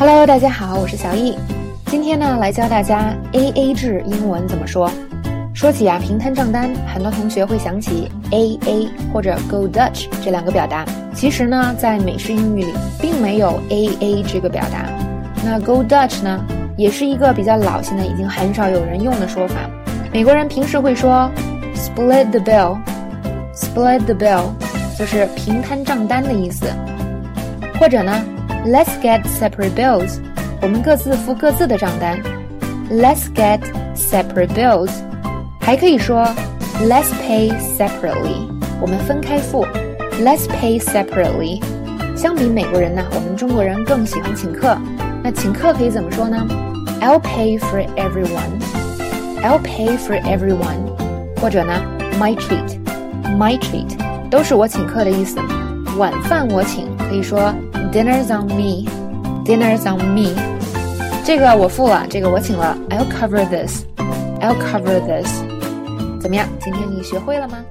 Hello，大家好，我是小易。今天呢，来教大家 A A 制英文怎么说。说起啊，平摊账单，很多同学会想起 A A 或者 Go Dutch 这两个表达。其实呢，在美式英语里，并没有 A A 这个表达。那 Go Dutch 呢，也是一个比较老，现在已经很少有人用的说法。美国人平时会说 Split the bill，Split the bill，就是平摊账单的意思。或者呢 ？Let's get separate bills。我们各自付各自的账单。Let's get separate bills。还可以说 Let's pay separately。我们分开付。Let's pay separately。相比美国人呢，我们中国人更喜欢请客。那请客可以怎么说呢？I'll pay for everyone。I'll pay for everyone。或者呢，My treat。My treat 都是我请客的意思。晚饭我请，可以说。 Dinner's on me. Dinner's on me. 这个我付了，这个我请了。I'll cover this. I'll cover this. 怎么样？今天你学会了吗？